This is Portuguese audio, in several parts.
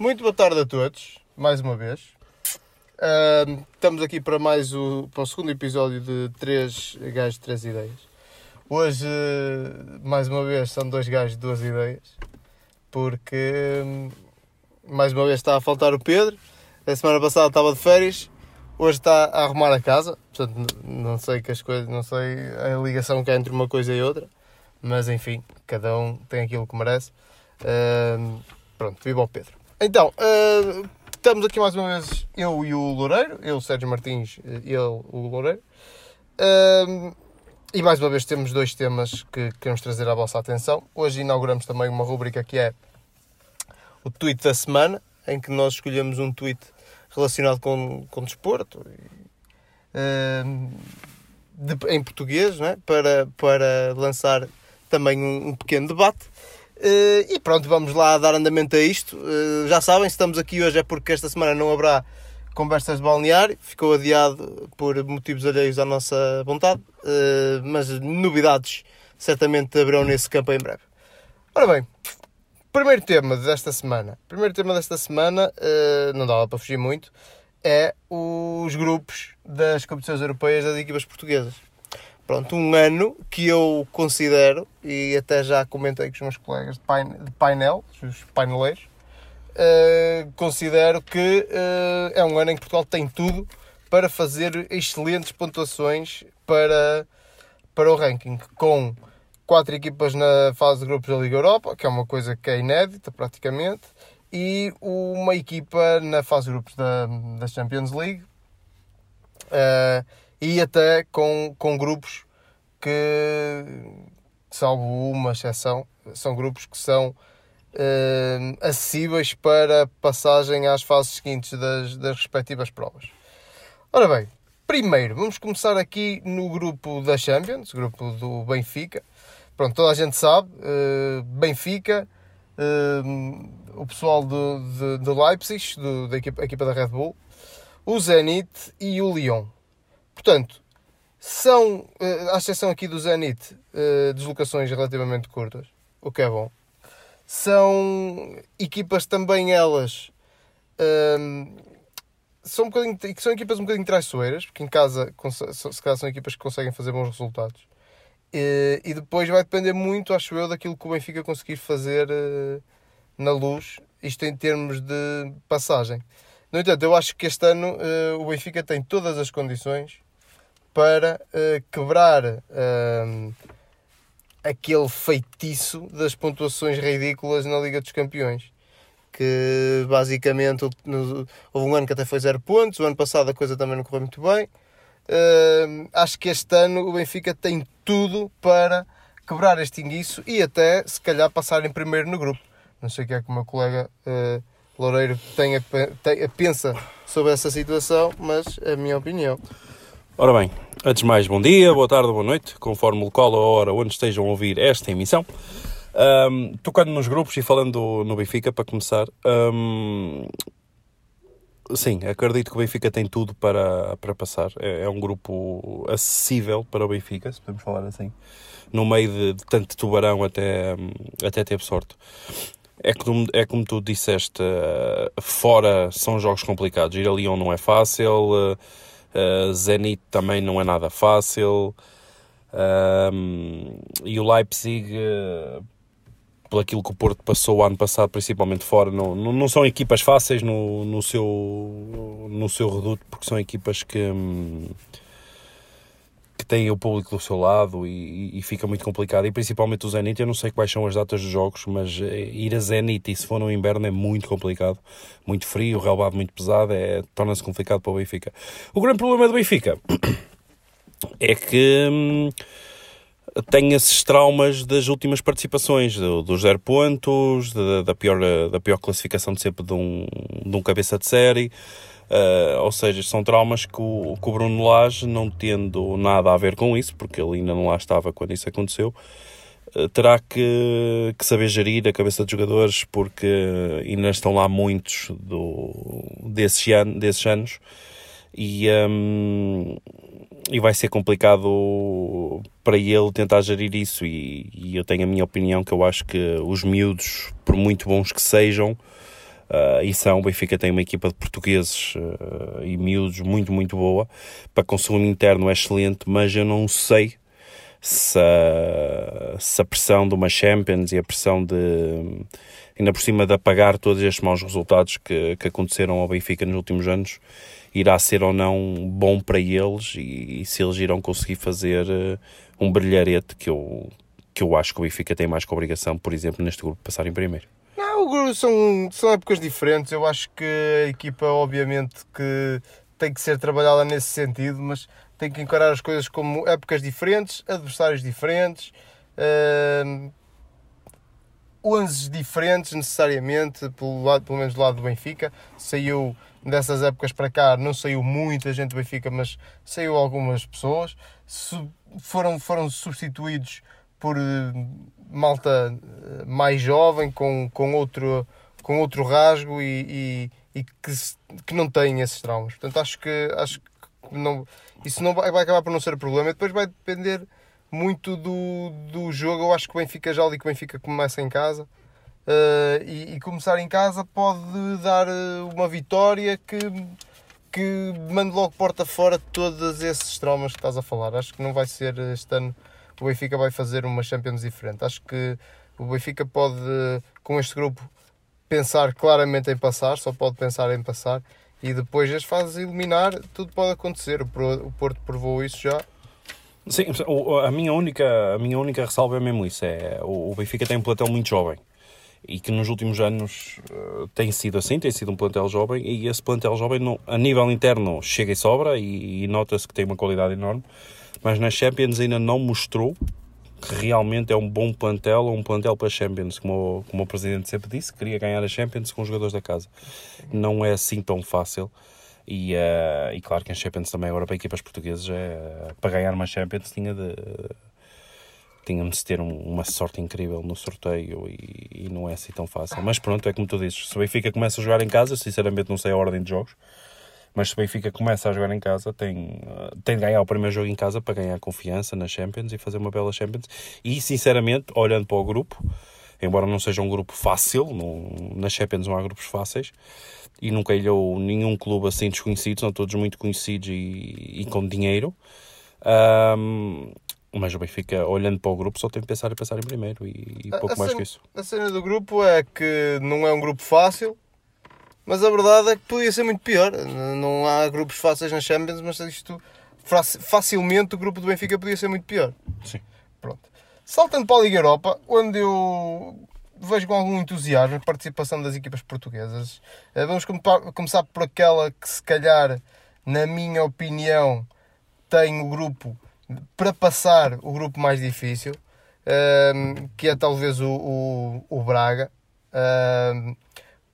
Muito boa tarde a todos, mais uma vez. Uh, estamos aqui para mais o, para o segundo episódio de Três Gajos, Três Ideias. Hoje, uh, mais uma vez, são dois gajos, duas ideias, porque um, mais uma vez está a faltar o Pedro. A semana passada estava de férias, hoje está a arrumar a casa. Portanto, não sei que as coisas, não sei a ligação que há entre uma coisa e outra, mas enfim, cada um tem aquilo que merece. Uh, pronto, viva o Pedro. Então, uh, estamos aqui mais uma vez eu e o Loureiro, eu, Sérgio Martins, e ele, o Loureiro. Uh, e mais uma vez temos dois temas que queremos trazer à vossa atenção. Hoje inauguramos também uma rubrica que é o tweet da semana, em que nós escolhemos um tweet relacionado com, com desporto, uh, de, em português, né? para, para lançar também um, um pequeno debate. Uh, e pronto, vamos lá dar andamento a isto. Uh, já sabem, se estamos aqui hoje é porque esta semana não haverá conversas de balneário, ficou adiado por motivos alheios à nossa vontade, uh, mas novidades certamente haverão nesse campo em breve. Ora bem, primeiro tema desta semana. Primeiro tema desta semana, não dava para fugir muito, é os grupos das competições europeias das equipas portuguesas pronto, um ano que eu considero, e até já comentei com os meus colegas de, pain de painel, os paineleiros, uh, considero que uh, é um ano em que Portugal tem tudo para fazer excelentes pontuações para, para o ranking, com quatro equipas na fase de grupos da Liga Europa, que é uma coisa que é inédita praticamente, e uma equipa na fase de grupos da, da Champions League. Uh, e até com, com grupos que, salvo uma exceção, são grupos que são uh, acessíveis para passagem às fases seguintes das, das respectivas provas. Ora bem, primeiro vamos começar aqui no grupo da Champions, grupo do Benfica. Pronto, toda a gente sabe, uh, Benfica, uh, o pessoal do, de, de Leipzig, do, da equipa, equipa da Red Bull, o Zenit e o Lyon. Portanto, são, eh, à exceção aqui do Zenit, eh, deslocações relativamente curtas, o que é bom. São equipas também elas ehm, são, um bocadinho, são equipas um bocadinho traiçoeiras, porque em casa se calhar são equipas que conseguem fazer bons resultados. E, e depois vai depender muito, acho eu, daquilo que o Benfica conseguir fazer uh, na luz, isto em termos de passagem. No entanto, eu acho que este ano uh, o Benfica tem todas as condições para uh, quebrar uh, aquele feitiço das pontuações ridículas na Liga dos Campeões. Que basicamente houve um ano que até foi zero pontos, o ano passado a coisa também não correu muito bem. Uh, acho que este ano o Benfica tem tudo para quebrar este inguiço e até se calhar passar em primeiro no grupo. Não sei o que é que o meu colega uh, Loureiro tenha, tenha, pensa sobre essa situação, mas é a minha opinião. Ora bem, antes de mais, bom dia, boa tarde, boa noite, conforme o local ou a hora onde estejam a ouvir esta emissão. Um, tocando nos grupos e falando no Benfica, para começar, um, sim, acredito que o Benfica tem tudo para, para passar. É, é, um grupo acessível para o Benfica, se podemos falar assim, no meio de, de tanto tubarão até, até ter sorte. É como, é como tu disseste, uh, fora são jogos complicados. Ir a Lyon não é fácil. Uh, Zenit também não é nada fácil. Uh, e o Leipzig, uh, por aquilo que o Porto passou o ano passado, principalmente fora, não, não, não são equipas fáceis no, no, seu, no seu reduto, porque são equipas que. Um, que têm o público do seu lado e, e, fica muito complicado. E principalmente o Zenit, eu não sei quais são as datas dos jogos, mas eh, ir a Zenit e se for no inverno é muito complicado, muito frio, o relevado muito pesado, é, torna-se complicado para o Benfica. O grande problema do Benfica é que hum, tem esses traumas das últimas participações, do, dos zero pontos, da, da, pior, da pior classificação de sempre de um, de um cabeça de série. Uh, ou seja, são traumas que o, que o Bruno Lage, não tendo nada a ver com isso, porque ele ainda não lá estava quando isso aconteceu, uh, terá que, que, saber gerir a cabeça dos jogadores, porque ainda estão lá muitos do, desses, an desses anos e, um, e vai ser complicado para ele tentar gerir isso. E, e eu tenho a minha opinião que eu acho que os miúdos, por muito bons que sejam, Uh, e são, o Benfica tem uma equipa de portugueses uh, e miúdos muito, muito boa. Para consumo interno é excelente, mas eu não sei se a, se a pressão de uma Champions e a pressão de ainda por cima de apagar todos estes maus resultados que, que aconteceram ao Benfica nos últimos anos irá ser ou não bom para eles e, e se eles irão conseguir fazer uh, um brilharete que eu, que eu acho que o Benfica tem mais que obrigação, por exemplo, neste grupo passar em primeiro. São, são épocas diferentes. Eu acho que a equipa, obviamente, que tem que ser trabalhada nesse sentido, mas tem que encarar as coisas como épocas diferentes, adversários diferentes, uh, diferentes necessariamente, pelo, lado, pelo menos do lado do Benfica. Saiu dessas épocas para cá, não saiu muita gente do Benfica, mas saiu algumas pessoas. Foram, foram substituídos por eh, malta eh, mais jovem, com, com, outro, com outro rasgo e, e, e que, que não tem esses traumas. Portanto, acho que, acho que não, isso não vai, vai acabar por não ser problema. Depois vai depender muito do, do jogo. Eu acho que o Benfica já ali que o Benfica começa em casa. Uh, e, e, começar em casa pode dar uma vitória que, que mande logo porta fora todos esses traumas que estás a falar. Acho que não vai ser este ano o Benfica vai fazer uma Champions diferente. Acho que o Benfica pode, com este grupo, pensar claramente em passar, só pode pensar em passar e depois as fases eliminar, tudo pode acontecer. O Porto provou isso já. Sim, a minha única, a minha única ressalva é mesmo isso: é, o Benfica tem um plantel muito jovem e que nos últimos anos uh, tem sido assim, tem sido um plantel jovem e esse plantel jovem a nível interno chega e sobra e nota-se que tem uma qualidade enorme mas na Champions ainda não mostrou que realmente é um bom plantel ou um plantel para Champions, como, como o Presidente sempre disse, queria ganhar a Champions com os jogadores da casa. Não é assim tão fácil. E, uh, e claro que a Champions também agora para equipas portuguesas é, para ganhar uma Champions tinha de tinha de ter um, uma sorte incrível no sorteio e, e, não é assim tão fácil. Mas pronto, é como tu dizes, se o Benfica começa a jogar em casa, sinceramente não sei a ordem de jogos, mas se o Benfica começa a jogar em casa, tem, eh, tem de ganhar o primeiro jogo em casa para ganhar confiança na Champions e fazer uma bela Champions. E, sinceramente, olhando para o grupo, embora não seja um grupo fácil, não, na Champions não há grupos fáceis, e nunca ilhou nenhum clube assim desconhecido, são todos muito conhecidos e, e com dinheiro. Um, mas o Benfica, olhando para o grupo, só tem de pensar em pensar em primeiro e, e pouco a mais cena, que isso. A cena do grupo é que não é um grupo fácil, mas a verdade é que podia ser muito pior. Não há grupos fáceis na Champions, mas isto facilmente o grupo do Benfica podia ser muito pior. Sim. Pronto. Saltando para a Liga Europa, onde eu vejo com algum entusiasmo a participação das equipas portuguesas. Eh, vamos começar por aquela que, se calhar, na minha opinião, tem o grupo para passar o grupo mais difícil, ehm, que é talvez o, o, o Braga.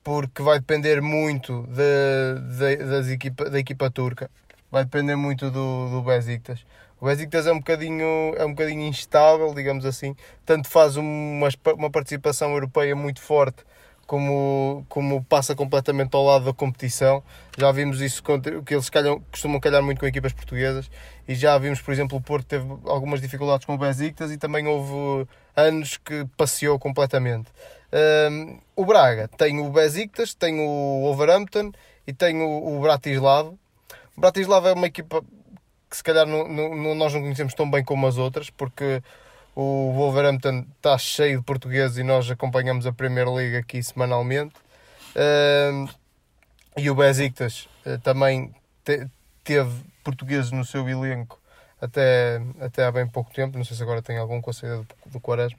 Porque vai depender muito de, de, das equipa, da equipa turca, vai depender muito do, do Besiktas. O Besiktas é um bocadinho, é um bocadinho instável, digamos assim, tanto faz uma, uma participação europeia muito forte, como, como passa completamente ao lado da competição. Já vimos isso, que eles calham, costumam calhar muito com equipas portuguesas, e já vimos, por exemplo, o Porto teve algumas dificuldades com o Besiktas, e também houve anos que passeou completamente. O Braga tem o Besiktas, tem o Wolverhampton e tem o, o Bratislava. O Bratislava é uma equipa que se calhar nós não conhecemos tão bem como as outras, porque o Wolverhampton está cheio de portugueses e nós acompanhamos a Premier League aqui semanalmente. E o Besiktas uh, também te, teve portugueses no seu elenco até, até há bem pouco tempo. Não sei se agora tem algum com a saída do, do Quaresma.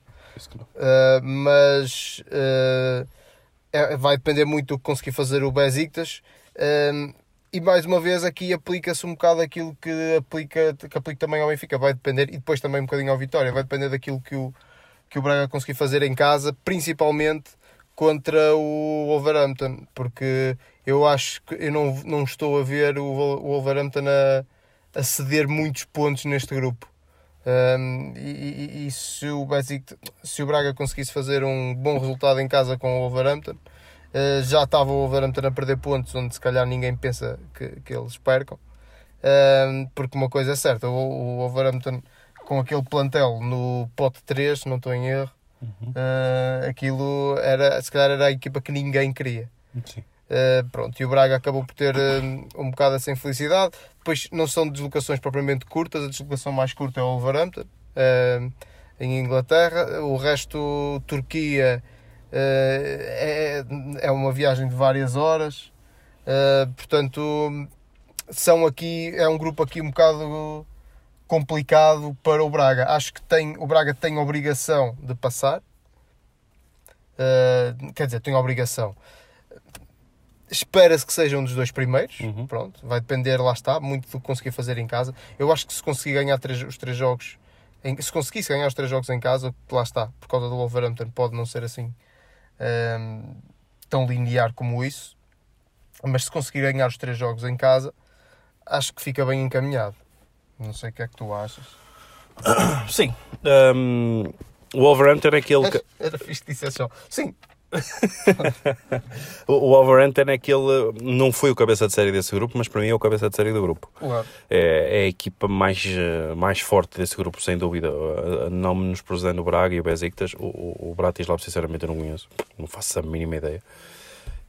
Uh, mas uh, é, vai depender muito do que conseguir fazer o Besiktas. Uh, e mais uma vez aqui aplica-se um bocado aquilo que aplica, que aplica também ao Benfica. Vai depender, e depois também um bocadinho ao Vitória, vai depender daquilo que o, que o Braga conseguir fazer em casa, principalmente contra o Wolverhampton, porque eu acho que eu não, não estou a ver o Wolverhampton a, a ceder muitos pontos neste grupo. Um, e, e, e, se, o Basic, se o Braga conseguisse fazer um bom resultado em casa com o Wolverhampton, uh, já estava o Wolverhampton a perder pontos onde se calhar ninguém pensa que, que eles percam. Um, porque uma coisa é certa, o, o Wolverhampton com aquele plantel no pote 3, não estou em erro, uhum. uh, aquilo era, se calhar era a equipa que ninguém queria. Sim. Uh, pronto, e o Braga acabou por ter uh, um bocado essa infelicidade. Depois não são deslocações propriamente curtas, a deslocação mais curta é o Wolverhampton, uh, em Inglaterra. O resto, Turquia, é, é uma viagem de várias horas. portanto, são aqui, é um grupo aqui um bocado complicado para o Braga. Acho que tem, o Braga tem obrigação de passar. quer dizer, tem obrigação Espera-se que seja um dos dois primeiros. Uhum. Pronto, vai depender, lá está, muito do que conseguir fazer em casa. Eu acho que se conseguir ganhar três, os três jogos, em, se conseguisse ganhar os três jogos em casa, lá está, por causa do Wolverhampton, pode não ser assim um, tão linear como isso. Mas se conseguir ganhar os três jogos em casa, acho que fica bem encaminhado. Não sei o que é que tu achas. Sim. Um, o Wolverhampton é aquele que. Era fixe de só. Sim, o Wolverhampton é aquele. Não foi o cabeça de série desse grupo, mas para mim é o cabeça de série do grupo. Claro. É, é, a equipa mais, mais forte desse grupo, sem dúvida. Não nos prosando o Braga e o Besiktas. O, o, o Bratislava, sinceramente, eu não conheço. Não faço a mínima ideia.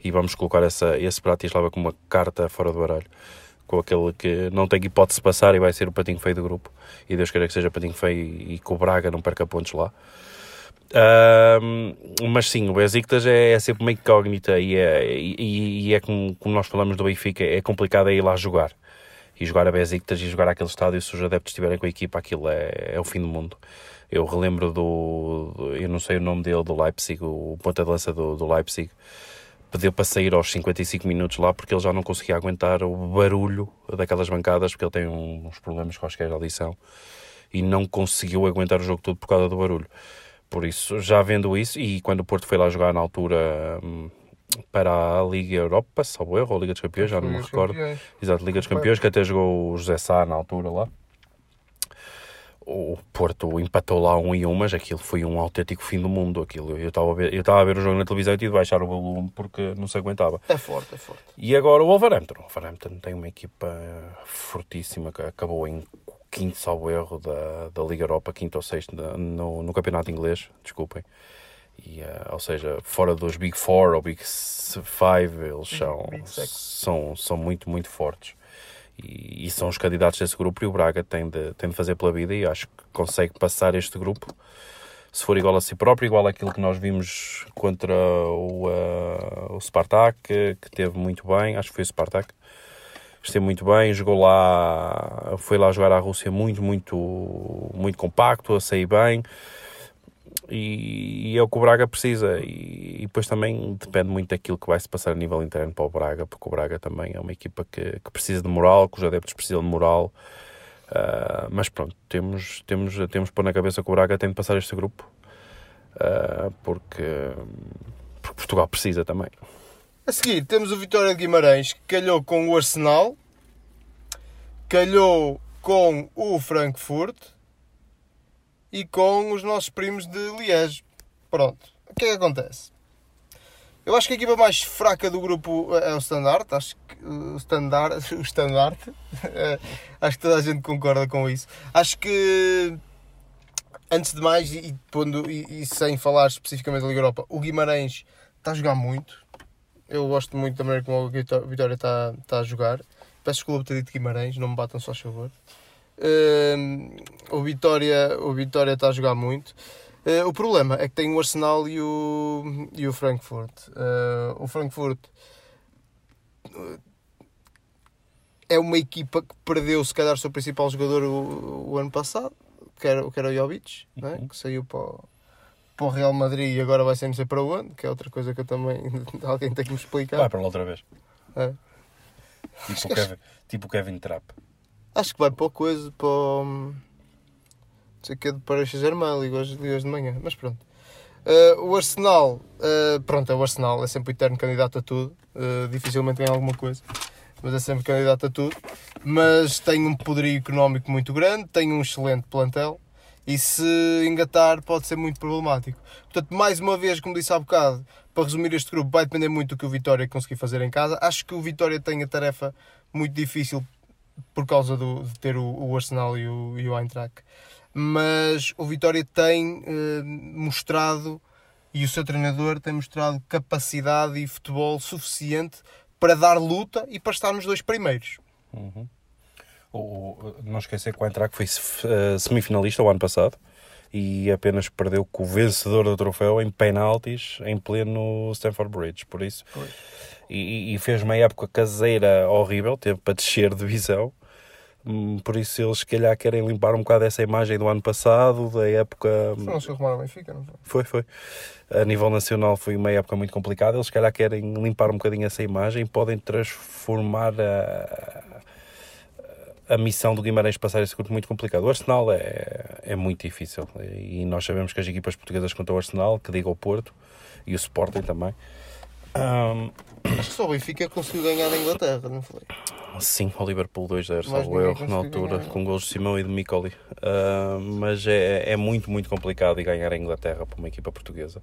E vamos colocar essa, esse Bratislava como uma carta fora do baralho. Com aquele que não tem hipótese de passar e vai ser o patinho feio do grupo. E Deus queira que seja patinho feio e que o Braga não perca pontos lá. Mas sim, o Besiktas é, é, sempre uma incógnita e é, e, e é como, como, nós falamos do Benfica, é complicado é ir lá jogar. E jogar a Besiktas e jogar aquele estádio, se os adeptos estiverem com a equipa, aquilo é, é o fim do mundo. Eu relembro do, do, eu não sei o nome dele, do Leipzig, o ponta de lança do, do Leipzig, pediu para sair aos 55 minutos lá porque ele já não conseguia aguentar o barulho daquelas bancadas, porque ele tem uns problemas quaisquer de audição e não conseguiu aguentar o jogo todo por causa do barulho. Por isso, já vendo isso, e quando o Porto foi lá jogar na altura hum, para a Liga Europa, salvo erro, ou Liga dos Campeões, já não me recordo. Campeões. Exato, Liga dos Campeões, que até jogou o José Sá na altura lá. O Porto empatou lá um e um, mas aquilo foi um autêntico fim do mundo. Aquilo. Eu estava a ver, eu estava a ver o jogo na televisão e tive de baixar o volume porque não se aguentava. É forte, é forte. E agora o Wolverhampton. O Wolverhampton tem uma equipa fortíssima que acabou em quinto, salvo erro, da, da Liga Europa, quinto ou sexto no, no campeonato inglês, desculpem. E, uh, ou seja, fora dos Big Four ou Big Five, eles são, são, são muito, muito fortes. E, e, são os candidatos desse grupo e o Braga tem de, tem de fazer pela vida e acho que consegue passar este grupo se for igual a si próprio, igual àquilo que nós vimos contra o, uh, o Spartak, que, que teve muito bem, acho que foi o Spartak, esteve muito bem, jogou lá, foi lá jogar à Rússia muito, muito, muito compacto, a sair bem. E, e, é o que o Braga precisa. E, e, depois também depende muito daquilo que vai se passar a nível interno para o Braga, porque o Braga também é uma equipa que, que precisa de moral, que os adeptos precisam de moral. Uh, mas pronto, temos, temos, temos pôr na cabeça que o Braga tem de passar este grupo, uh, porque, porque Portugal precisa também. A seguir temos o Vitória de Guimarães que calhou com o Arsenal, calhou com o Frankfurt e com os nossos primos de Liège. Pronto. O que é que acontece? Eu acho que a equipa mais fraca do grupo é o Standard. Acho que o Standard, o Standard é, acho que toda a gente concorda com isso. Acho que antes de mais, e, e, e sem falar especificamente da Liga Europa, o Guimarães está a jogar muito eu gosto muito da maneira como a Vitória está, está a jogar. Peço desculpa por ter dito Guimarães, não me batam só a favor. Uh, o, Vitória, o Vitória está a jogar muito. Uh, o problema é que tem o Arsenal e o, e o Frankfurt. Uh, o Frankfurt é uma equipa que perdeu, se calhar, o seu principal jogador o, o ano passado, que era, que era o Jovic, é? uhum. que saiu para o para o Real Madrid e agora vai ser não sei para onde, que é outra coisa que eu também alguém tem que me explicar. Vai para lá outra vez. É. Tipo, o Kevin, tipo o Kevin Trapp. Acho que vai para a coisa, para o. Não sei o que é de Paris Saint-Germain, ligo hoje, hoje de manhã, mas pronto. Uh, o Arsenal, uh, pronto, é o Arsenal, é sempre o eterno candidato a tudo, uh, dificilmente ganha alguma coisa, mas é sempre candidato a tudo. Mas tem um poderio económico muito grande, tem um excelente plantel, e se engatar pode ser muito problemático. Portanto, mais uma vez, como disse há bocado, para resumir este grupo, vai depender muito do que o Vitória conseguir fazer em casa. Acho que o Vitória tem a tarefa muito difícil por causa do, de ter o, o Arsenal e o, e o Eintracht. Mas o Vitória tem eh, mostrado e o seu treinador tem mostrado capacidade e futebol suficiente para dar luta e para estar nos dois primeiros. Uhum. O, não esquecer que o Eintracht foi uh, semifinalista o ano passado e apenas perdeu com o vencedor do troféu em penaltis em pleno Stamford Bridge, por isso e, e, fez uma época caseira horrível, teve para descer de divisão hum, por isso eles se calhar querem limpar um bocado essa imagem do ano passado, da época... Não se arrumaram Benfica, não foi? Foi, foi. A nível nacional foi uma época muito complicada, eles se calhar querem limpar um bocadinho essa imagem podem transformar a, a missão do Guimarães passar esse grupo muito complicado. O Arsenal é, é muito difícil e nós sabemos que as equipas portuguesas contra o Arsenal, que diga o Porto e o Sporting também. Um... Acho que só o Benfica conseguiu ganhar na Inglaterra, não foi? Sim, o Liverpool 2-0, salvo eu, na altura, ganhar. com gols de Simão e de Micoli. Uh, mas é, é muito, muito complicado ganhar a Inglaterra para uma equipa portuguesa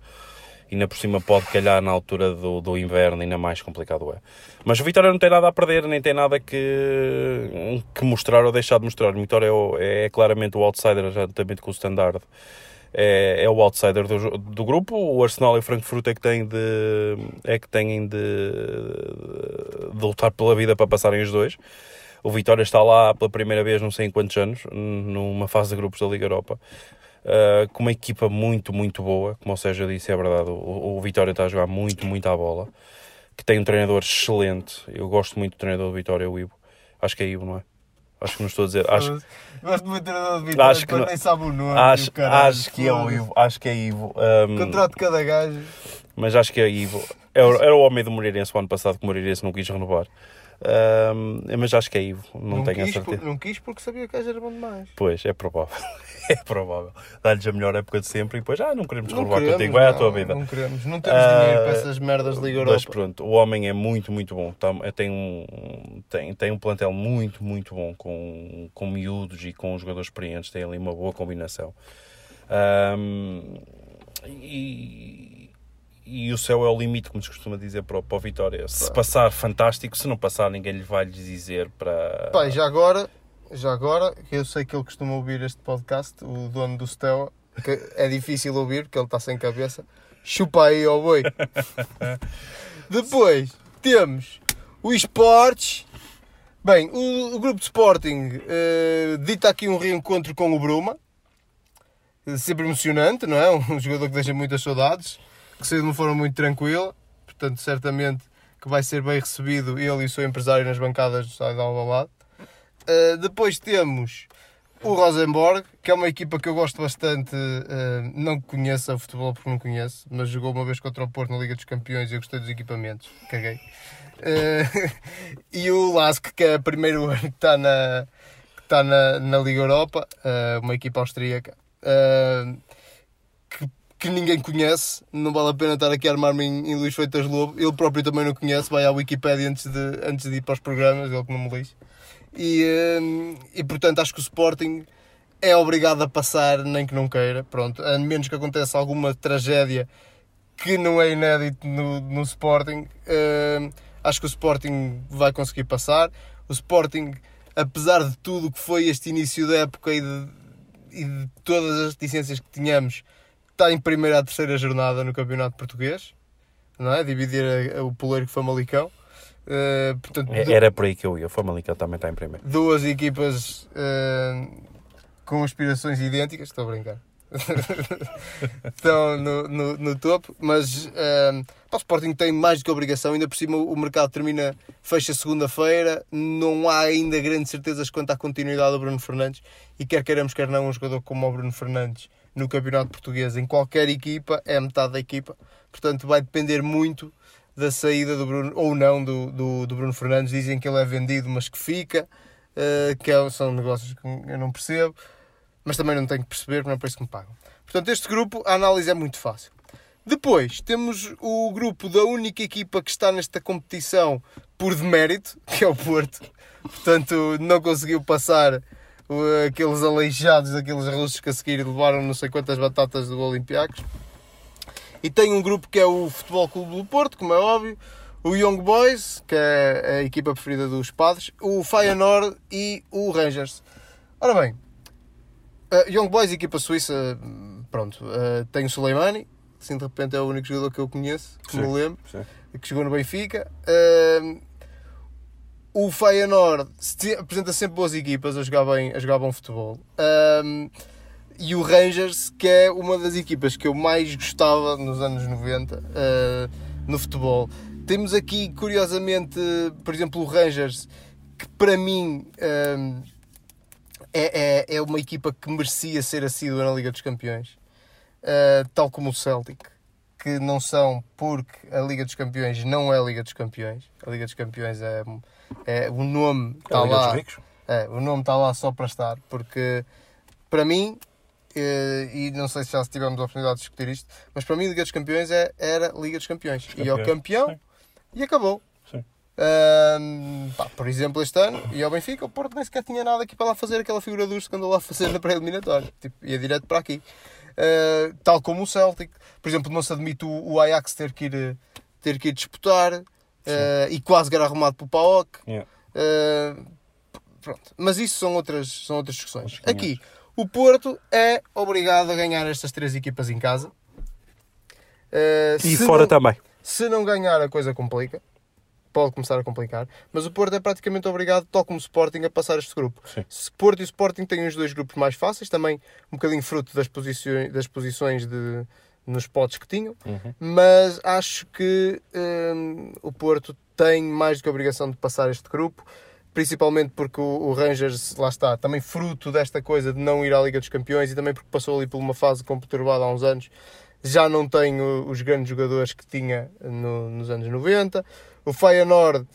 ainda por cima pode calhar na altura do, do inverno, ainda mais complicado é. Mas o Vitória não tem nada a perder, nem tem nada que, que mostrar ou deixar de mostrar. O Vitória é, é claramente o outsider, juntamente com o Standard. É, é o outsider do, do grupo. O Arsenal e o Frankfurt é que têm de, é que têm de, de lutar pela vida para passarem os dois. O Vitória está lá pela primeira vez, não sei em quantos anos, numa fase de grupos da Liga Europa uh, com uma equipa muito, muito boa. Como o Sérgio disse, é verdade, o, o Vitória está a jogar muito, muito à bola. Que tem um treinador excelente. Eu gosto muito do treinador do Vitória, o Ivo. Acho que é Ivo, não é? Acho que não estou a dizer. Acho... Gosto muito do treinador do Vitória, acho que não... nem sabe o nome. Acho, acho que é o Ivo. Acho que é Ivo. Um... Contrato cada gajo. Mas acho que é Ivo. Era, era o homem do Moreirense o ano passado que o Moreirense não quis renovar. Um, mas acho que é Ivo, não, não tenho a certeza. Por, não quis porque sabia que era bom demais. Pois, é provável. é provável. Dá-lhes a melhor época de sempre e depois, ah, não queremos renovar contigo, vai à tua vida. Não queremos, não temos uh, dinheiro para essas merdas de Liga Europa. Mas pronto, o homem é muito, muito bom. Tá, tem, um, tem, tem um plantel muito, muito bom com, com miúdos e com jogadores experientes, tem ali uma boa combinação. Um, e e o céu é o limite, como se costuma dizer para o, para o Vitória. Se passar, fantástico. Se não passar, ninguém lhe vai lhe dizer para. Pai, já agora, já agora, eu sei que ele costuma ouvir este podcast, o dono do Steaua, que é difícil ouvir porque ele está sem cabeça. Chupa aí, ó boi. Depois temos o esportes. Bem, o, o grupo de Sporting uh, dita aqui um reencontro com o Bruma. Sempre emocionante, não é? Um jogador que deixa muitas saudades que saiu de uma forma muito tranquila, portanto, certamente que vai ser bem recebido ele e o seu empresário nas bancadas do Side Alvalade. Uh, depois temos o Rosenborg, que é uma equipa que eu gosto bastante, uh, não conheço a futebol porque não conheço, mas jogou uma vez contra o Porto na Liga dos Campeões e eu gostei dos equipamentos, caguei. Uh, e o Lask, que é o primeiro ano que está na, que está na, na Liga Europa, uh, uma equipa austríaca que ninguém conhece, não vale a pena estar aqui a armar-me em, em Luís Feitas Lobo. Ele próprio também não conhece, vai à Wikipedia antes de, antes de ir para os programas, ele que não me lixe. E, hum, e portanto acho que o Sporting é obrigado a passar, nem que não queira, pronto, a menos que aconteça alguma tragédia que não é inédito no, no Sporting, hum, acho que o Sporting vai conseguir passar. O Sporting, apesar de tudo que foi este início da época e de, e de todas as reticências que tínhamos, está em primeira à terceira jornada no Campeonato Português, não é? Dividir a, a, o poleiro que Famalicão. Uh, portanto, Era por aí que eu ia, o Famalicão também está em primeiro. Duas equipas uh, com aspirações idênticas, estou a brincar. Estão no, no, no, topo, mas uh, o Sporting tem mais do que obrigação. Ainda por cima, o mercado termina, fecha segunda-feira. Não há ainda grandes certezas quanto à continuidade do Bruno Fernandes. E quer queiramos, quer não, um jogador como o Bruno Fernandes no Campeonato Português em qualquer equipa, é metade da equipa. Portanto, vai depender muito da saída do Bruno, ou não, do, do, do Bruno Fernandes. Dizem que ele é vendido, mas que fica, uh, que é, são negócios que eu não percebo, mas também não tenho que perceber, não é por isso que me pagam. Portanto, este grupo, a análise é muito fácil. Depois temos o grupo da única equipa que está nesta competição por demérito, que é o Porto. Portanto, não conseguiu passar aqueles aleijados, aqueles russos que a seguir levaram não sei quantas batatas do Olympiacos. E tem um grupo que é o Futebol Clube do Porto, como é óbvio, o Young Boys, que é a equipa preferida dos padres, o Feyenoord e o Rangers. Ora bem, uh, Young Boys, equipa suíça, pronto, uh, tem o Soleimani, assim de repente é o único jogador que eu conheço, que Sim. me lembro, Sim. que jogou no Benfica. O Feyenoord se- apresenta sempre boas equipas a jogar bem, a jogar bom futebol. Ahm, e o Rangers, que é uma das equipas que eu mais gostava nos anos 90 ah, no futebol. Temos aqui, curiosamente, por exemplo, o Rangers, que para mim ahm, é, é, é uma equipa que merecia ser assídua na Liga dos Campeões, Ah, tal como o Celtic, que não são porque a Liga dos Campeões não é a Liga dos Campeões. A Liga dos Campeões é, é o nome É está lá. É, o nome está lá só para estar, porque para mim, eh, e não sei se já tivemos a oportunidade de discutir isto, mas para mim Liga dos Campeões é, era Liga dos Campeões. E ao Campeões, campeão sim. e acabou. Ahm, pá, por exemplo, este ano, e ao Benfica, o Porto nem sequer tinha nada aqui para lá fazer aquela figura do que andou lá a fazer na pré-eliminatória. Tipo, ia direto para aqui. Ah, tal como o Celtic. Por exemplo, não se admite o, o Ajax ter que ir, ter que ir disputar ah, e quase era arrumado pelo PAOK. Yeah. Uh, pronto. Mas isso são outras, são outras discussões. Aqui, o Porto é obrigado a ganhar estas três equipas em casa. Uh, E fora não, também. Se não ganhar, a coisa complica. Pode começar a complicar. Mas o Porto é praticamente obrigado, tal como o Sporting, a passar este grupo. Sim. Se Porto e o Sporting têm os dois grupos mais fáceis, também um bocadinho fruto das posições, das posições de, nos potes que tinham Uhum. mas acho que hum, o Porto tem mais do que a obrigação de passar este grupo, principalmente porque o, o Rangers, lá está, também fruto desta coisa de não ir à Liga dos Campeões e também porque passou ali por uma fase conturbada há uns anos, já não tem o- os grandes jogadores que tinha no- nos anos 90. O Feyenoord,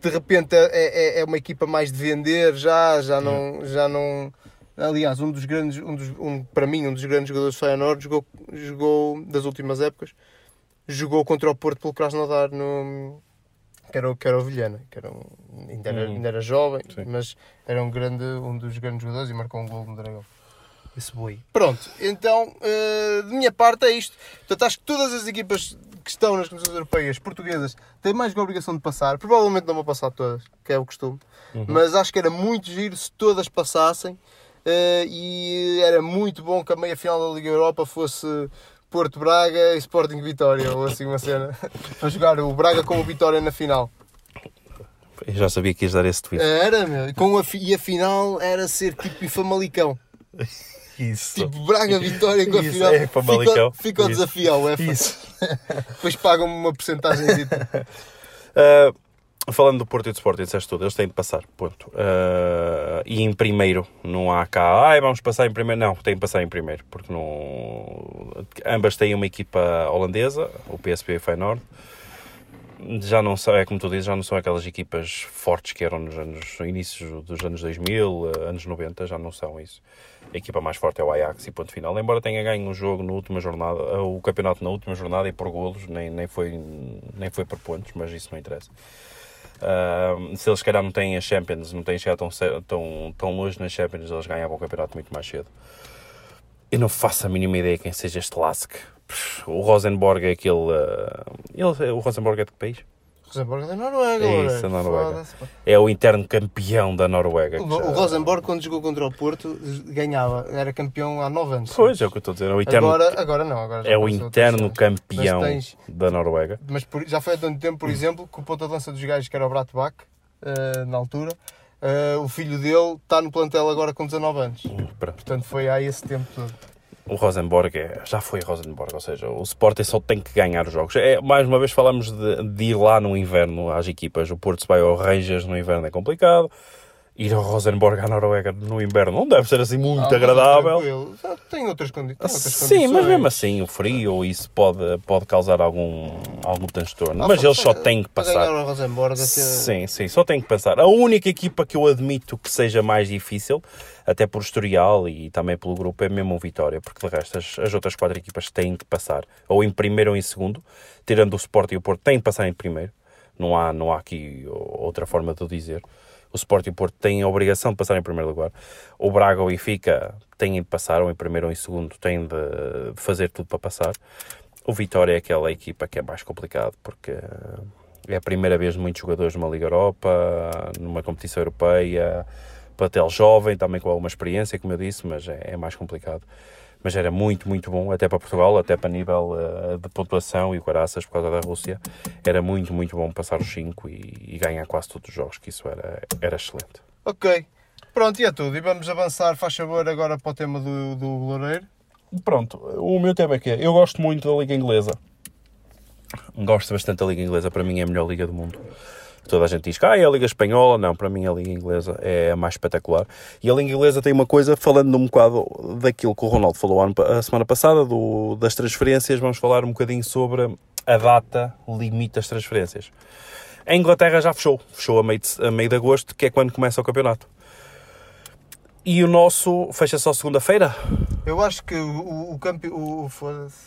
de repente, é, é- é uma equipa mais de vender já, já não... Já não Aliás, um dos grandes, um dos, um, para mim, um dos grandes jogadores do Feyenoord jogou, jogou das últimas épocas, jogou contra o Porto pelo Krasnodar no que era, o- que era o Vilhena, que era um, ainda, era, Uhum. ainda era jovem, Sim. mas era um grande, um dos grandes jogadores e marcou um gol no Dragão. Esse boi. Pronto, então eh, de minha parte é isto. Portanto, acho que todas as equipas que estão nas competições europeias portuguesas têm mais que a obrigação de passar. Provavelmente não vão passar todas, que é o costume, mas acho que era muito giro se todas passassem. Eh, e era muito bom que a meia final da Liga Europa fosse Porto Braga e Sporting Vitória, ou assim uma cena, para jogar o Braga com o Vitória na final. Eu já sabia que ias dar esse tweet. Era, meu, e, com a, e a final era ser tipo Famalicão. Isso. Tipo Braga Vitória com a Isso, final. é Famalicão. Fica, fica o desafio ao UEFA. Isso. Depois pagam-me uma porcentagem. Uh, falando do Porto e do Sporting, disseste tudo, eles têm de passar, ponto. Uh, e em primeiro, não há cá, ai, vamos passar em primeiro, não, têm de passar em primeiro, porque não... ambas têm uma equipa holandesa, o PSV e o Feyenoord, já não são, é como tu dizes, já não são aquelas equipas fortes que eram nos anos, dos anos 2000, uh, anos 90, já não são isso. A equipa mais forte é o Ajax e ponto final. Embora tenha ganho um jogo na última jornada, uh, o campeonato na última jornada e por golos, nem, nem, foi, nem foi por pontos, mas isso não interessa. Se eles calhar não têm a Champions, não têm chegado tão, tão, tão longe nas Champions, eles ganhavam o campeonato muito mais cedo. Eu não faço a mínima ideia quem seja este Lask. O Rosenborg é aquele. uh, ele, o Rosenborg é de que país? Rosenborg da Noruega, É isso, a Noruega. É o interno campeão da Noruega. O o Rosenborg, quando jogou contra o Porto, ganhava. Era campeão há 9 anos. Pois, é o que eu estou a dizer. É o interno, Agora, agora não. Agora é o interno campeão tens- da Noruega. Mas por- já foi há tanto tempo, por exemplo, que o ponta de lança dos gajos, que era o Bratbach, eh, na altura, eh, o filho dele está no plantel agora com 19 anos. Pronto. Portanto, foi há esse tempo todo. O Rosenborg é- já foi Rosenborg, ou seja, o Sporting só tem que ganhar os jogos. É, mais uma vez falamos de, de ir lá no inverno às equipas. O Porto se vai ao Rangers no inverno é complicado. Ir ao Rosenborg à Noruega no inverno não deve ser assim muito Ah, é agradável. Tem outras, condi tem outras Sim, condições. mas mesmo assim o frio isso pode, pode causar algum, algum transtorno. Mas eles só têm que passar. ganhar o Rosenborg, assim, Sim, sim, só tem que passar. A única equipa que eu admito que seja mais difícil, até por historial e também pelo grupo, é mesmo o Vitória, porque de resto as, as outras quatro equipas têm que passar, ou em primeiro ou em segundo, tirando o Sport e o Porto, têm que passar em primeiro. Não há, não há aqui outra forma de o dizer. O Sport e o Porto têm a obrigação de passar em primeiro lugar. O Braga ou o Benfica têm de passar, ou em primeiro ou em segundo, têm de fazer tudo para passar. O Vitória é aquela equipa que é mais complicado, porque é a primeira vez de muitos jogadores numa Liga Europa, numa competição europeia, plantel jovem, também com alguma experiência, como eu disse, mas é, é mais complicado. mas era muito, muito bom, até para Portugal, até para nível uh, de pontuação e caraças por causa da Rússia. Era muito, muito bom passar os 5 e, e, ganhar quase todos os jogos, que isso era, era excelente. Ok. Pronto, e é tudo. E vamos avançar, faz favor, agora para o tema do, do Loureiro. Pronto, o meu tema é que é, eu gosto muito da Liga Inglesa. Gosto bastante da Liga Inglesa, para mim é a melhor Liga do mundo. Toda a gente diz que ah, é a Liga Espanhola. Não, para mim a Liga Inglesa é a mais espetacular. E a Liga Inglesa tem uma coisa, falando um bocado daquilo que o Ronaldo falou a semana passada, do, das transferências, vamos falar um bocadinho sobre a data limite das transferências. A Inglaterra já fechou, fechou a meio de, a meio de agosto, que é quando começa o campeonato. E o nosso fecha só segunda-feira? Eu acho que o, o, campe... o,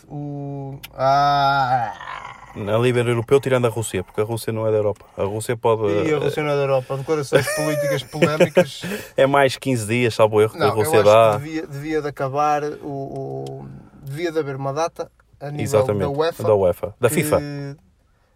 o, Ah! A nível europeu, tirando a Rússia, porque a Rússia não é da Europa. A Rússia pode. E a Rússia não é da Europa. Declarações políticas polémicas. É mais 15 dias, salvo erro, que não, a Rússia eu acho dá. Que devia, devia de acabar o, o, Devia de haver uma data a nível Exatamente, da UEFA. Da UEFA. Da FIFA.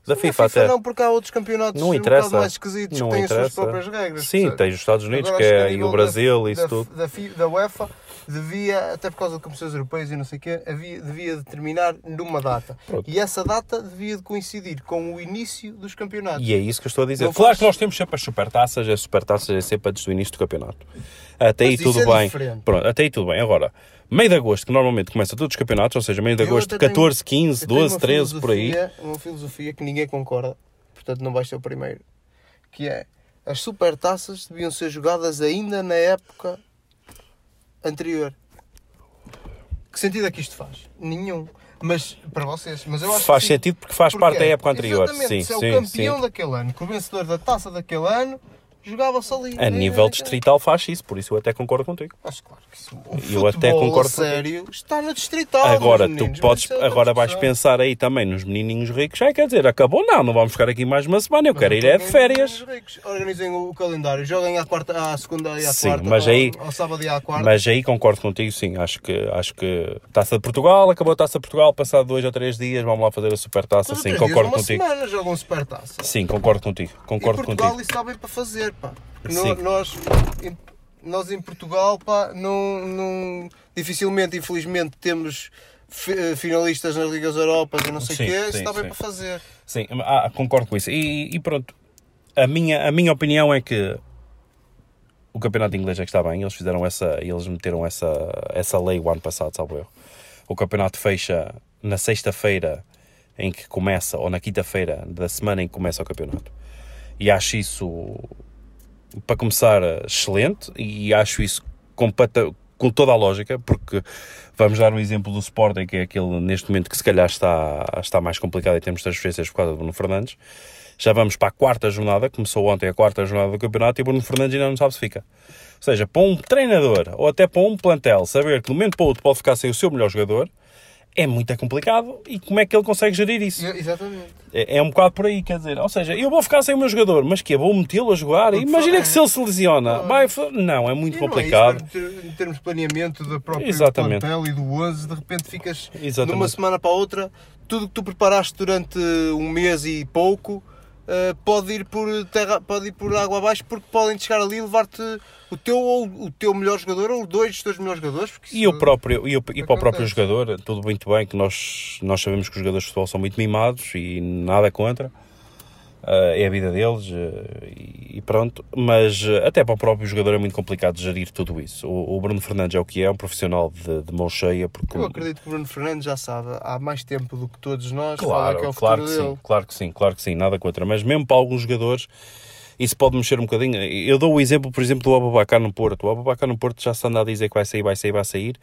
Da FIFA, FIFA, até. Não, porque há outros campeonatos não interessa. um mais esquisitos não que têm interessa. as suas próprias regras. Sim, tem os Estados Unidos, Agora, que é, e o Brasil, da, isso da, tudo. Da, da, UEFA devia, até por causa de competições europeias e não sei o quê, havia, devia determinar numa data. Pronto. E essa data devia de coincidir com o início dos campeonatos. E é isso que eu estou a dizer. Não claro faz... que nós temos sempre as supertaças, as supertaças é sempre antes do início do campeonato. Até Mas aí tudo é bem. Diferente. Pronto, até aí tudo bem. Agora, meio de agosto, que normalmente começa todos os campeonatos, ou seja, meio de agosto, 14, 15, 12, 13, por aí. Uma filosofia que ninguém concorda, portanto não vai ser o primeiro, que é as supertaças deviam ser jogadas ainda na época anterior. Que sentido é que isto faz? Nenhum. Mas para vocês, mas eu acho faz que sentido porque faz porque parte da época anterior. Sim, se é sim, o campeão sim. daquele ano, que o vencedor da taça daquele ano jogava-se ali. A nível distrital faz isso, por isso eu até concordo contigo. Mas claro que o eu até concordo sério está na distrital. Agora, tu podes, agora vais pensar aí também nos menininhos ricos. Já quer dizer, acabou não, não vamos ficar aqui mais uma semana, eu mas quero ir é de férias. Organizem o calendário, joguem à, quarta, à segunda e à sim, quarta, mas aí, ao, ao sábado e à quarta. Mas aí concordo contigo, sim, acho que, acho que Taça de Portugal, acabou a Taça de Portugal, passado dois ou três dias, vamos lá fazer a Super Taça, sim, concordo uma contigo. semana jogam Super Taça. Sim, concordo contigo, concordo e Portugal contigo. isso está bem para fazer, pá. No, nós, nós em Portugal, pá, não, não, dificilmente, infelizmente, temos eh, finalistas nas Ligas Europas e não sei o quê, isso está bem para fazer. Sim, ah, concordo com isso. E, e, pronto, a minha, a minha opinião é que o campeonato inglês é que está bem, eles fizeram essa, eles meteram essa, essa lei o ano passado, salvo eu. O campeonato fecha na sexta-feira em que começa, ou na quinta-feira da semana em que começa o campeonato. E acho isso para começar, excelente e acho isso completa, com toda a lógica, porque vamos dar um exemplo do Sporting, que é aquele neste momento que se calhar está, está mais complicado em termos de transferências por causa do Bruno Fernandes. Já vamos para a quarta jornada, começou ontem a quarta jornada do campeonato e o Bruno Fernandes ainda não sabe se fica. Ou seja, para um treinador ou até para um plantel saber que de um momento para o outro pode ficar sem o seu melhor jogador, é muito complicado e como é que ele consegue gerir isso? Exatamente. É, é um bocado por aí, quer dizer, ou seja, eu vou ficar sem o meu jogador, mas que Vou metê-lo a jogar? Imagina que se ele se lesiona, vai, não, é muito complicado. É isso, em termos de planeamento da própria Exatamente. plantel e do 11, de repente ficas Exatamente. numa semana para a outra, tudo que tu preparaste durante um mês e pouco uh, pode, ir por terra, pode ir por água abaixo porque podem chegar ali e levar-te o teu, ou o teu melhor jogador ou dois dos teus melhores jogadores. E, o próprio, e, o, e para o próprio jogador, tudo muito bem que nós, nós sabemos que os jogadores de futebol são muito mimados e nada contra. Uh, é a vida deles uh, e pronto, mas uh, até para o próprio jogador é muito complicado gerir tudo isso. O, Bruno Fernandes é o que é, um profissional de, de mão cheia. Porque... Eu acredito que o Bruno Fernandes já sabe há mais tempo do que todos nós. Claro, que é claro que dele. sim, claro que sim, claro que sim, nada contra. Mas mesmo para alguns jogadores isso pode mexer um bocadinho. Eu dou o exemplo, por exemplo, do Ababacar no Porto. O Ababacar no Porto já se anda a dizer que vai sair, vai sair, vai sair.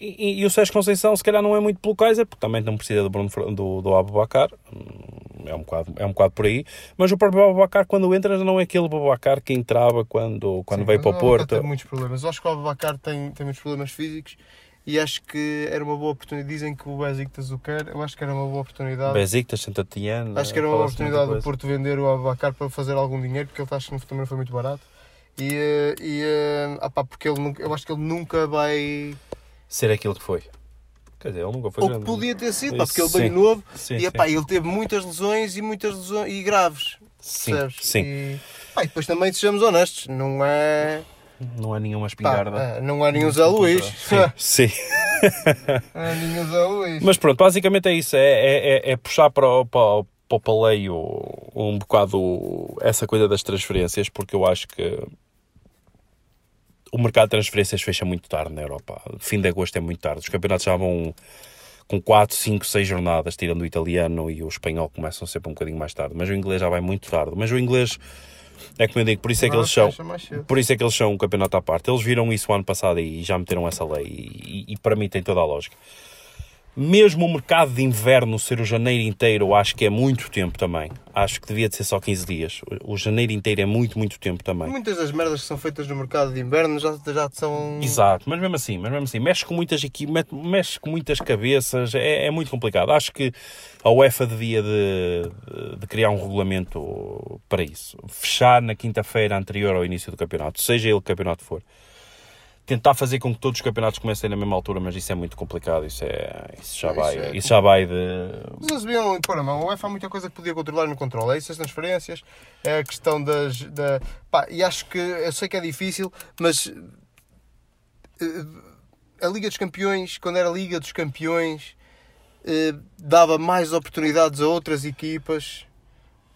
E, e, o Sérgio Conceição, se calhar, não é muito pelo Kaiser, porque também não precisa do, Bruno, do, do Ababacar. Hum, é um, bocado, é um bocado por aí. Mas o próprio Ababacar, quando entra, não é aquele Ababacar que entrava quando, quando Sim, veio para o Porto. Tem muitos problemas. Eu acho que o Ababacar tem, tem muitos problemas físicos e acho que era uma boa oportunidade. Dizem que o Besiktas o quer, eu acho que era uma boa oportunidade. Besiktas, Santatiano. Acho que era uma boa oportunidade do Porto vender o Abacar para fazer algum dinheiro, porque ele acho que também foi muito barato. E, eh, e ah, pá, porque ele eu acho que ele nunca vai ser aquilo que foi. Quer dizer, ele nunca foi Ou que podia ter sido, pá, porque ele veio novo sim, e epá, ele teve muitas lesões e muitas lesões e graves. Sim, percebes? sim. E, pá, e depois também sejamos honestos, não é não é nenhuma espingarda. Pá, não é nenhum Zé Luís. Sim. sim. Andinho Zé Luís. Mas pronto, basicamente é isso. É, é, é- é puxar para, o- para, para o paleio um bocado essa coisa das transferências, porque eu acho que o mercado de transferências fecha muito tarde na Europa. Fim de agosto é muito tarde. Os campeonatos já vão com 4, 5, 6 jornadas, tirando o italiano e o espanhol começam sempre um bocadinho mais tarde. Mas o inglês já vai muito tarde. Mas o inglês, é como eu digo, por isso é que eles são. Por isso é que eles são um campeonato à parte. Eles viram isso o ano passado e já meteram essa lei. E, e para mim tem toda a lógica. Mesmo o mercado de inverno ser o janeiro inteiro, acho que é muito tempo também. Acho que devia de ser só 15 dias. O janeiro inteiro é muito, muito tempo também. Muitas das merdas que são feitas no mercado de inverno já, já são. Exato, mas mesmo assim, mas mesmo assim, mexe com muitas equipes, mexe com muitas cabeças, é, é muito complicado. Acho que a UEFA devia de, de criar um regulamento para isso. Fechar na quinta-feira anterior ao início do campeonato, seja ele que campeonato for. Tentar fazer com que todos os campeonatos comecem na mesma altura, mas isso é muito complicado. Isso, é, isso já Isso vai, é isso já vai de. Mas eles deviam pôr a mão. O UEFA há muita coisa que podia controlar no controle. É isso, as transferências, é a questão das. Da... Pá, e acho que. Eu sei que é difícil, mas. eh, A Liga dos Campeões, quando era Liga dos Campeões, eh, dava mais oportunidades a outras equipas.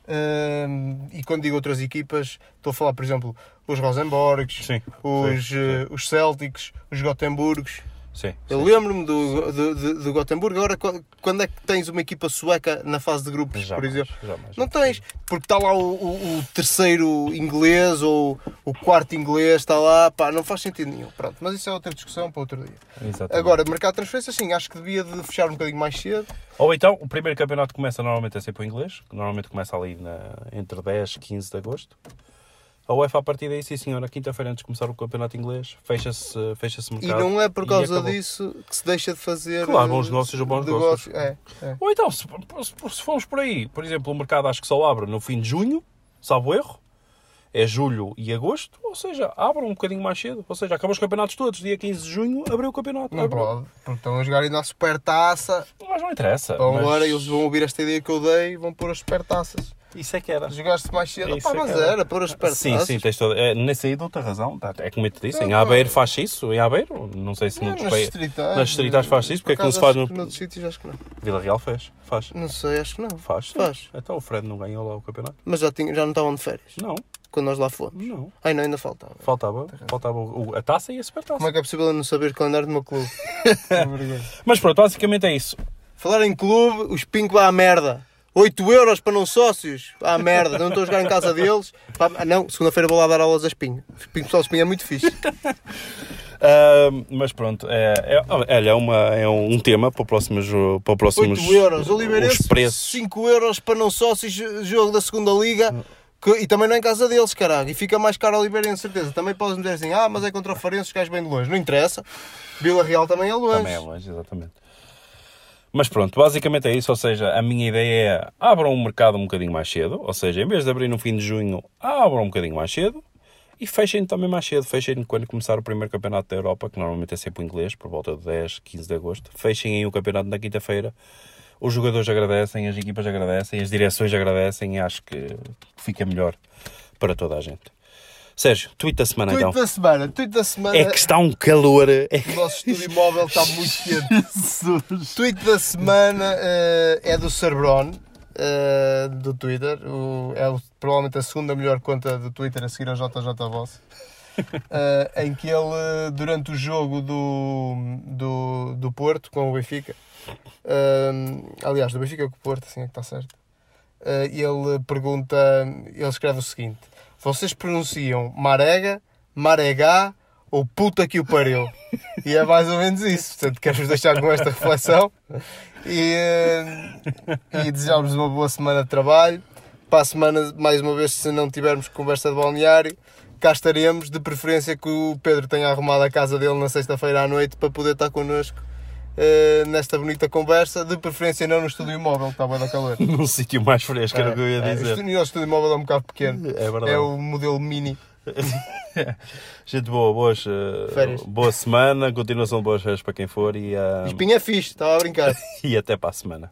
eh, e quando digo outras equipas, estou a falar, por exemplo, os Rosenborgs, Sim, os, sim, eh, os Celtics, os Gotemburgos. Sim. Eu lembro-me do, do, do, do Gothenburg. Agora, qu- quando é que tens uma equipa sueca na fase de grupos, por Jamais, exemplo? jamais. Não tens, porque está lá o, o- o terceiro inglês ou o quarto inglês, está lá, pá, não faz sentido nenhum. Pronto, mas isso é outra discussão para outro dia. Exatamente. Agora, mercado de transferências, sim, acho que devia de fechar um bocadinho mais cedo. Ou então, o primeiro campeonato começa normalmente é sempre o inglês, que normalmente começa ali na, entre 10 e 15 de agosto. A UEFA, a partir daí, sim senhor, na quinta-feira antes de começar o campeonato inglês, fecha-se fecha o E mercado. não é por causa disso que se deixa de fazer. Claro, eh, bons negócios ou bons negócios. É, é. Ou então, se, se, formos por aí, por exemplo, o mercado acho que só abre no fim de junho, salvo erro, é julho e agosto, ou seja, abram um bocadinho mais cedo. Ou seja, acabam os campeonatos todos, dia 15 de junho, abriu o campeonato. Não pode, porque estão a jogar ainda a supertaça. Mas não interessa. Então mas agora eles vão ouvir esta ideia que eu dei e vão pôr as supertaças. Isso é que era. Jogaste mais cedo. Isso Pá, é mas era. era, pôr as supertaças. Sim, sim, tens toda. É, nesse aí dou-te a razão. tá, É como eu te disse, em Não, Aveiro faz isso. Em Aveiro, não sei se Não, países. distritais. nas distritais faz isso, porque é que não se faz no- Noutros sítios acho que não. Vila Real fez. Faz. Não sei, acho que não. Faz. Faz. Então o Fred não ganhou lá o campeonato? Mas já, tinha, já não estavam de férias, Não, quando nós lá fomos. não. Ai não, ainda faltava. Faltava, faltava o- a taça e a supertaça. Como é que é possível eu não saber o calendário do meu clube? Mas pronto, basicamente é isso. Falar em clube, os Pinco à merda. 8 euros para não sócios. À merda, não estou a jogar em casa deles. Pá, ah, não, segunda-feira vou lá dar aulas a Espinho. Espinho, pessoal, Espinho é muito fixe. Ah, mas pronto, é, é, é, uma, é um tema para o próximo, jo- para o próximo 8 euros. os Oliveirense, preços. 5 euros para não sócios, jogo da segunda Liga. que- e também não é em casa deles, caralho. E fica mais caro Oliveirense, certeza. Também podes me dizer assim, ah, mas é contra o Farense, os gajos bem de longe. Não interessa. Vila Real também é longe. Também é longe, exatamente. Mas pronto, basicamente é isso. Ou seja, a minha ideia é abram o mercado um bocadinho mais cedo. Ou seja, em vez de abrir no fim de junho, abram um bocadinho mais cedo. E fechem também mais cedo. Fechem quando começar o primeiro campeonato da Europa, que normalmente é sempre o inglês, por volta de 10, 15 de agosto. Fechem aí o campeonato na quinta-feira. Os jogadores agradecem, as equipas agradecem, as direções agradecem e acho que fica melhor para toda a gente. Sérgio, tweet da semana Tweet então. da semana, tweet da semana. É que está um calor. É que... O nosso estúdio móvel está muito quente. Tweet da semana eh, é do Cerbron, eh, do Twitter. O- é o- provavelmente a segunda melhor conta do Twitter a seguir ao JJ Boss. Eh, em que ele, durante o jogo do, do, do Porto com o Benfica, eh, aliás, do Benfica com o Porto, assim é que está certo, eh, ele pergunta, ele escreve o seguinte: Vocês pronunciam Marega, Maregá ou puta que o pariu? E é mais ou menos isso. Portanto, quero-vos deixar com esta reflexão e, eh, e desejar-vos uma boa semana de trabalho. Para a semana, mais uma vez, se não tivermos conversa de balneário, cá estaremos. De preferência que o Pedro tenha arrumado a casa dele na sexta-feira à noite para poder estar connosco eh, nesta bonita conversa. De preferência, não no estúdio móvel, que está bem da calor. num sítio mais fresco, era o que eu ia É, dizer. o estúdio- o estúdio móvel é um bocado pequeno. É verdade. É o modelo mini. Gente boa, boas, eh, Férias. boa semana, continuação de boas férias para quem for e, ah, Espinha é fixe, estava a brincar. e até para a semana.